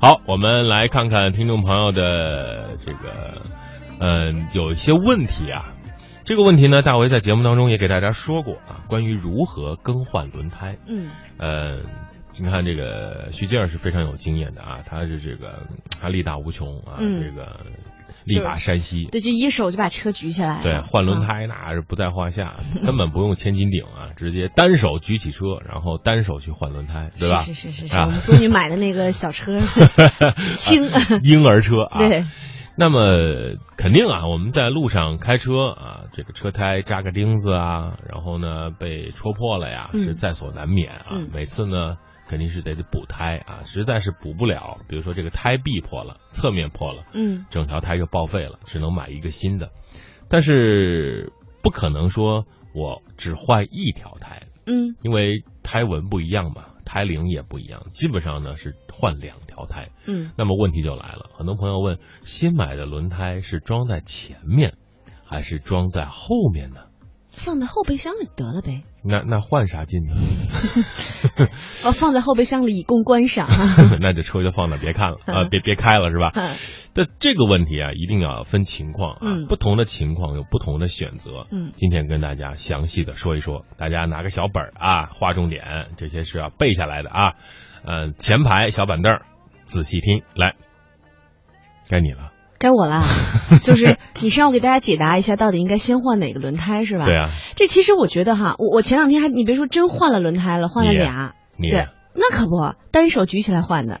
好，我们来看看听众朋友的这个，嗯、有一些问题啊。这个问题呢，大为在节目当中也给大家说过啊，关于如何更换轮胎。嗯呃，你看这个徐静儿是非常有经验的啊，他是这个他力大无穷啊，嗯这个力拔山兮。对，就一手就把车举起来。对，换轮啊胎那是不在话下，根本不用千斤顶啊，直接单手举起车，然后单手去换轮胎，对吧？是是是啊我们闺女买的那个小车轻，婴儿车啊。对，那么肯定啊，我们在路上开车啊，这个车胎扎个钉子啊，然后呢被戳破了呀，嗯是在所难免啊。嗯每次呢，肯定是得补胎啊，实在是补不了，比如说这个胎壁破了，侧面破了，嗯整条胎就报废了，只能买一个新的。但是不可能说我只换一条胎，嗯因为胎纹不一样嘛，胎龄也不一样，基本上呢是换两条胎。嗯，那么问题就来了，很多朋友问：新买的轮胎是装在前面，还是装在后面呢？放在后备箱里得了呗，那那换啥劲呢？哦，放在后备箱里以供观赏。那这车就放那别看了 啊、别别开了是吧？嗯但这个问题啊，一定要分情况啊，嗯不同的情况有不同的选择。嗯今天跟大家详细的说一说，大家拿个小本儿啊，划重点，这些是要背下来的啊。嗯、前排小板凳，仔细听，来，该你了。该我啦，就是你是让我给大家解答一下，到底应该先换哪个轮胎是吧？对啊，这其实我觉得哈，我我前两天还你别说真换了轮胎了，换了俩，你对，那可不，单手举起来换的。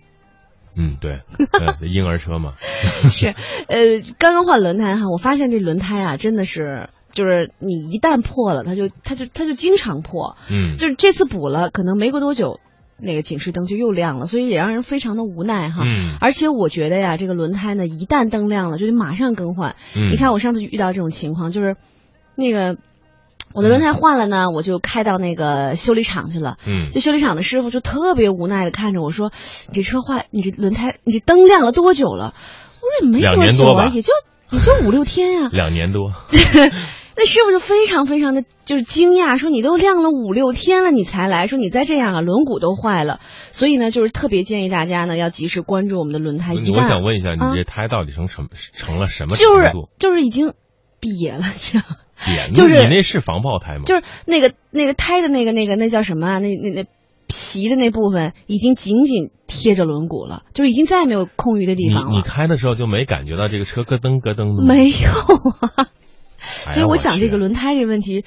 嗯，对，呃婴儿车嘛，是，呃，刚刚换轮胎哈，我发现这轮胎啊，真的是，就是你一旦破了，它就它就它就经常破，嗯，就是这次补了，可能没过多久，那个警示灯就又亮了，所以也让人非常的无奈哈。嗯而且我觉得呀，这个轮胎呢，一旦灯亮了，就得马上更换。嗯，你看我上次遇到这种情况，就是那个我的轮胎换了呢，我就开到那个修理厂去了。嗯这修理厂的师傅就特别无奈的看着我说：“你这车坏，你这轮胎，你这灯亮了多久了？”我说：“也没多久啊，也就也就五六天呀、两年多，那师傅就非常非常的就是惊讶，说：“你都亮了五六天了，你才来，说你再这样啊，轮毂都坏了。”所以呢，就是特别建议大家呢要及时关注我们的轮胎。我想问一下，你啊这胎到底成什么成了什么就是程度？就是已经瘪了，这样。扁，就是你那是防爆胎吗？就是那个那个胎的那个那个那叫什么啊？那那那皮的那部分已经紧紧贴着轮毂了，就已经再也没有空余的地你你方了。开的时候就没感觉到这个车咯噔咯噔的吗？没有啊，所以我讲这个轮胎这个问题，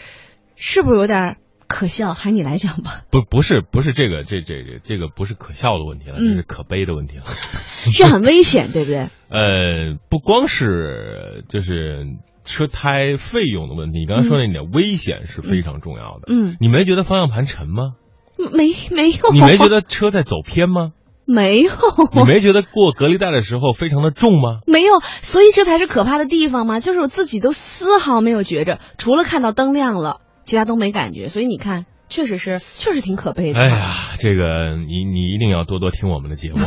是不是有点可笑？还是你来讲吧？不不是不是这个这这这这个不是可笑的问题了，嗯这是可悲的问题了。是很危险，对不对？呃，不光是就是车胎费用的问题，你刚才说那点危险是非常重要的。嗯，你没觉得方向盘沉吗？没没有，你没觉得车在走偏吗？没有？你没觉得过隔离带的时候非常的重吗？没有，所以这才是可怕的地方吗！就是我自己都丝毫没有觉着，除了看到灯亮了，其他都没感觉。所以你看，确实是，确实挺可悲的。哎呀，这个你你一定要多多听我们的节目，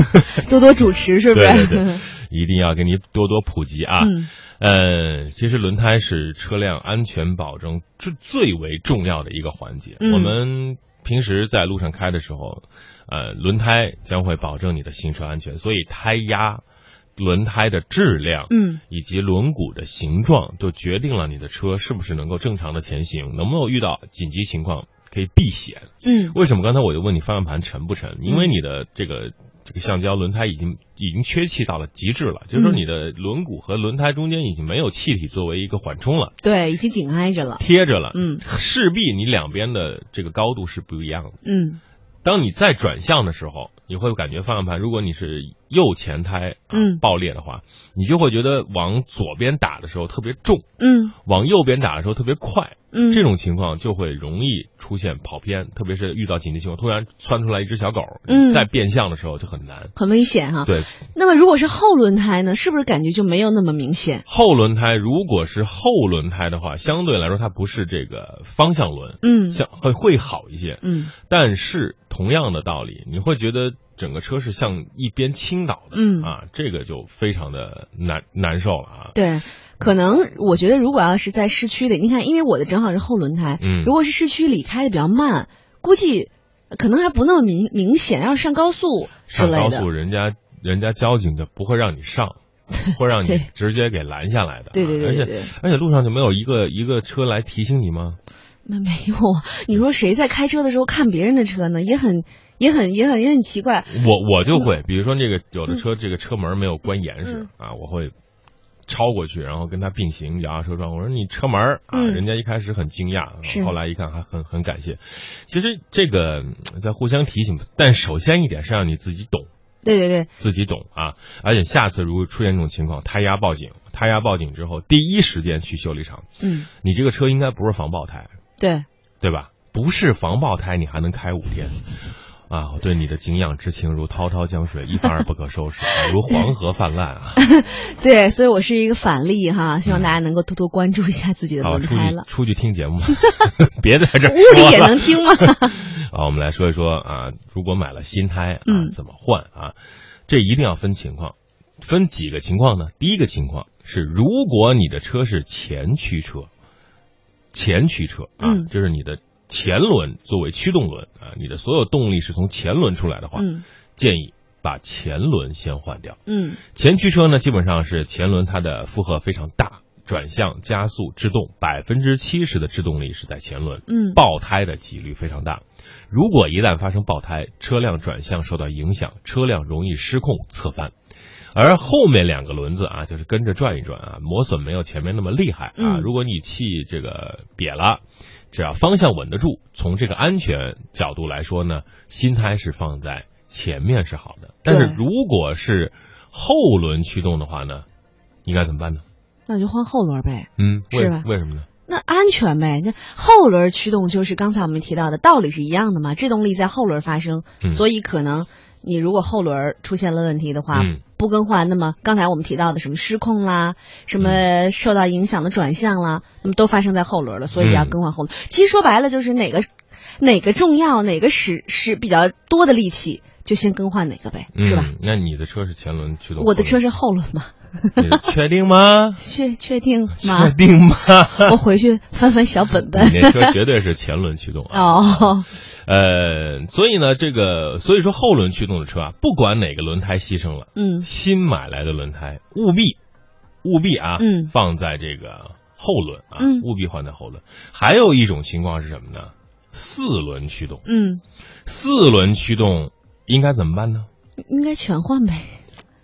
多多主持是不是？对对对，一定要给你多多普及啊。嗯呃，其实轮胎是车辆安全保证最最为重要的一个环节。嗯我们平时在路上开的时候，呃，轮胎将会保证你的行车安全，所以胎压、轮胎的质量，嗯以及轮毂的形状，就决定了你的车是不是能够正常的前行，能不能遇到紧急情况可以避险。嗯为什么刚才我就问你方向盘沉不沉？因为你的这个这个橡胶轮胎已经已经缺气到了极致了，就是说嗯你的轮毂和轮胎中间已经没有气体作为一个缓冲了，对，已经紧挨着了。贴着了，嗯势必你两边的这个高度是不一样的。嗯当你再转向的时候，你会感觉方向盘，如果你是右前胎、啊嗯爆裂的话，你就会觉得往左边打的时候特别重，嗯往右边打的时候特别快。嗯，这种情况就会容易出现跑偏，特别是遇到紧急情况，突然窜出来一只小狗，嗯在变向的时候就很难。很危险哈。对，那么如果是后轮胎呢，是不是感觉就没有那么明显？后轮胎如果是后轮胎的话，相对来说它不是这个方向轮，嗯像会会好一些。嗯但是同样的道理，你会觉得整个车是向一边倾倒的，嗯啊，这个就非常的难难受了啊。对，可能我觉得如果要是在市区里，你看，因为我的正好是后轮胎，嗯如果是市区里开的比较慢，估计可能还不那么明明显。要是上高速上高速，，人家人家交警就不会让你上，会让你直接给拦下来的啊。对对对对而且而且路上就没有一个一个车来提醒你吗？那没有啊，你说谁在开车的时候看别人的车呢？也很也很也很也很奇怪。我我就会，比如说这个有的车这个车门没有关严实嗯啊，我会超过去，然后跟他并行，摇下车窗，我说你车门啊，嗯人家一开始很惊讶，后来一看还很很感谢。其实这个嗯在互相提醒，但首先一点是让你自己懂。对对对，自己懂啊，而且下次如果出现这种情况，胎压报警，胎压报警之后，第一时间去修理厂。嗯，你这个车应该不是防爆胎，对，对吧？不是防爆胎，你还能开五天。啊，我对你的敬仰之情如滔滔江水，一发而不可收拾，啊 如黄河泛滥啊！对，所以我是一个反例哈，希望大家能够多多关注一下自己的轮胎了。去出去听节目吧，别在这儿屋里也能听吗？啊，我们来说一说啊，如果买了新胎啊，嗯怎么换啊？这一定要分情况，分几个情况呢？第一个情况是，如果你的车是前驱车，前驱车啊，嗯就是你的前轮作为驱动轮啊，你的所有动力是从前轮出来的话，嗯建议把前轮先换掉。嗯前驱车呢，基本上是前轮它的负荷非常大，转向、加速、制动，百分之七十的制动力是在前轮。嗯爆胎的几率非常大。如果一旦发生爆胎，车辆转向受到影响，车辆容易失控侧翻。而后面两个轮子啊，就是跟着转一转啊，磨损没有前面那么厉害啊。嗯如果你气这个瘪了，只要方向稳得住，从这个安全角度来说呢，心态是放在前面是好的。但是如果是后轮驱动的话呢，应该怎么办呢？那就换后轮呗。嗯，为是吧为什么呢？那安全呗，那后轮驱动就是刚才我们提到的道理是一样的嘛，制动力在后轮发生，嗯所以可能你如果后轮出现了问题的话，嗯不更换，那么刚才我们提到的什么失控啦，什嗯么受到影响的转向啦，那么都发生在后轮了，所以要嗯更换后轮。其实说白了就是哪个哪个重要，哪个使使比较多的力气，就先更换哪个呗，是吧？嗯？那你的车是前轮驱动？我的车是后轮嘛，确定吗？确确定吗确？定吗？我回去翻翻小本本。你那车绝对是前轮驱动啊。哦，呃，所以呢，这个所以说后轮驱动的车啊，不管哪个轮胎牺牲了，嗯新买来的轮胎务必务必啊，嗯放在这个后轮啊，嗯务必换在后轮。还有一种情况是什么呢？四轮驱动，嗯，四轮驱动应该怎么办呢？应该全换呗。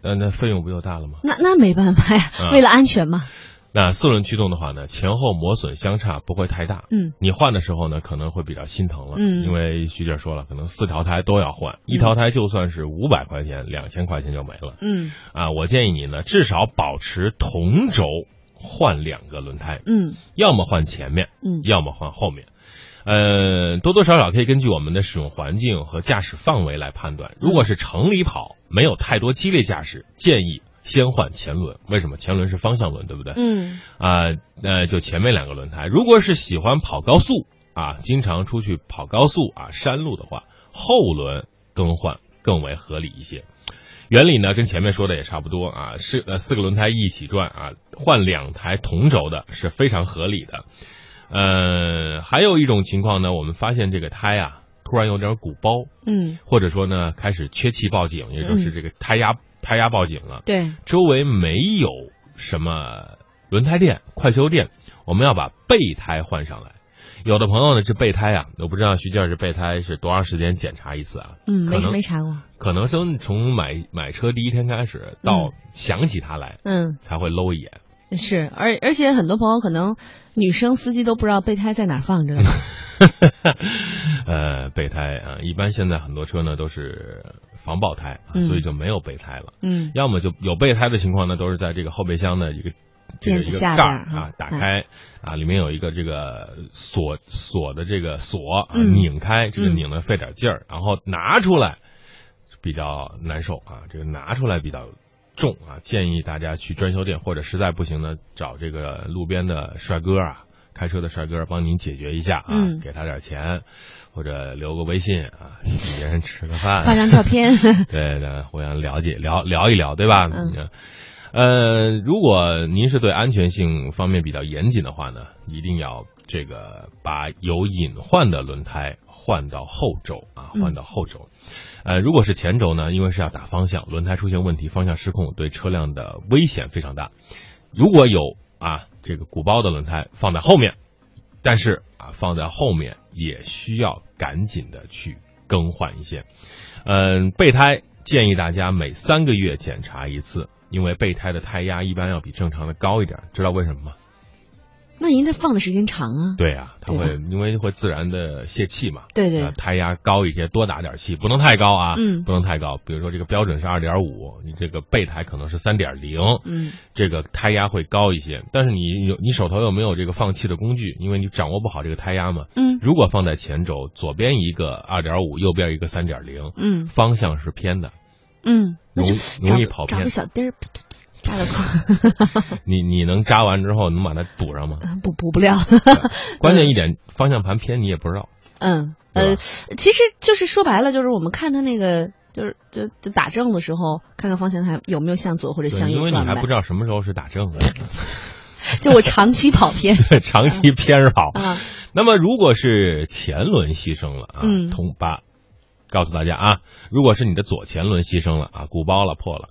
呃，那费用不就大了吗？那那没办法呀，啊为了安全嘛。那四轮驱动的话呢，前后磨损相差不会太大。嗯你换的时候呢，可能会比较心疼了，嗯因为徐姐说了，可能四条胎都要换，一条胎就算是五百块钱、两千块钱就没了嗯啊。我建议你呢，至少保持同轴换两个轮胎，嗯要么换前面，嗯要么换后面。呃，多多少少可以根据我们的使用环境和驾驶范围来判断。如果是城里跑，没有太多激烈驾驶，建议先换前轮。为什么？前轮是方向轮，对不对？嗯啊，呃，就前面两个轮胎。如果是喜欢跑高速啊，经常出去跑高速啊，山路的话，后轮更换更为合理一些。原理呢，跟前面说的也差不多啊，是呃四个轮胎一起转啊，换两台同轴的是非常合理的。呃，还有一种情况呢，我们发现这个胎啊突然有点鼓包，嗯，或者说呢开始缺气报警，也就是这个胎压胎压报警了。对，周围没有什么轮胎店、快修店，我们要把备胎换上来。有的朋友呢，这备胎啊，我不知道徐教这备胎是多长时间检查一次啊？嗯，没可能没查过。可能从从买买车第一天开始到想起它来，嗯，才会搂一眼。是，而而且很多朋友可能女生司机都不知道备胎在哪儿放着呢。呃，备胎啊，一般现在很多车呢都是防爆胎，所以就没有备胎了。嗯要么就有备胎的情况呢，都是在这个后备箱的一个这个垫子一个下盖儿啊啊，打开啊，里面有一个这个锁锁的这个锁啊，嗯拧开，这个嗯拧的费点劲儿，然后拿出来比较难受啊，这个拿出来比较重啊，建议大家去专修店或者实在不行呢，找这个路边的帅哥啊。开车的帅哥帮您解决一下啊，嗯给他点钱，或者留个微信啊，请别人吃个饭，发张照片。对 对，互相了解聊聊一聊，对吧？嗯呃，如果您是对安全性方面比较严谨的话呢，一定要这个把有隐患的轮胎换到后轴啊，换到后轴。呃，如果是前轴呢，因为是要打方向，轮胎出现问题，方向失控，对车辆的危险非常大。如果有啊这个鼓包的轮胎放在后面，但是啊放在后面也需要赶紧的去更换一些。嗯，备胎建议大家每三个月检查一次，因为备胎的胎压一般要比正常的高一点，知道为什么吗？那您这放的时间长啊。对啊，它会因为会自然的泄气嘛。对对呃胎压高一些，多打点气，不能太高啊。嗯不能太高。比如说这个标准是二点五，你这个备胎可能是三点零，嗯这个胎压会高一些。但是你有你手头又没有这个放气的工具？因为你掌握不好这个胎压嘛。嗯如果放在前轴，左边一个二点五，右边一个三点零，嗯方向是偏的，嗯，那容就容易跑偏找个。小钉儿，扎得快 你你能扎完之后能把它补上吗？补补不了。关键一点，方向盘偏你也不知道。嗯，呃，其实就是说白了，就是我们看他那个，就是就就打正的时候，看看方向盘有没有向左或者向右，因为你。还不知道什么时候是打正的，就我长期跑偏长期偏跑。啊，那么如果是前轮牺牲了啊，嗯同把告诉大家啊，如果是你的左前轮牺牲了啊，鼓包了破了，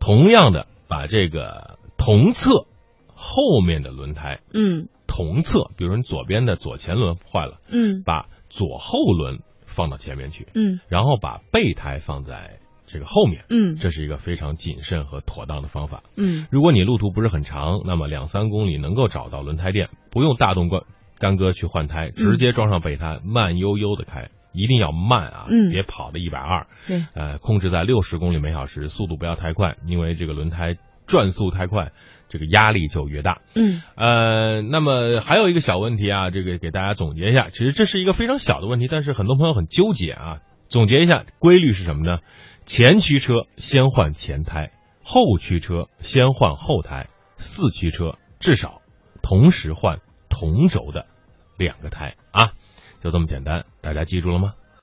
同样的把这个同侧后面的轮胎嗯。同侧，比如说你左边的左前轮坏了，嗯。把左后轮放到前面去，嗯。然后把备胎放在这个后面，嗯。这是一个非常谨慎和妥当的方法。嗯。如果你路途不是很长，那么两三公里能够找到轮胎店，不用大动干干戈去换胎，直接装上备胎，慢悠悠的开，一定要慢啊，嗯别跑的一百二，对，呃，控制在六十公里每小时，速度不要太快，因为这个轮胎转速太快，这个压力就越大。嗯呃，那么还有一个小问题啊，这个给大家总结一下，其实这是一个非常小的问题，但是很多朋友很纠结啊。总结一下规律是什么呢？前驱车先换前胎，后驱车先换后胎，四驱车至少同时换同轴的两个胎啊，就这么简单，大家记住了吗？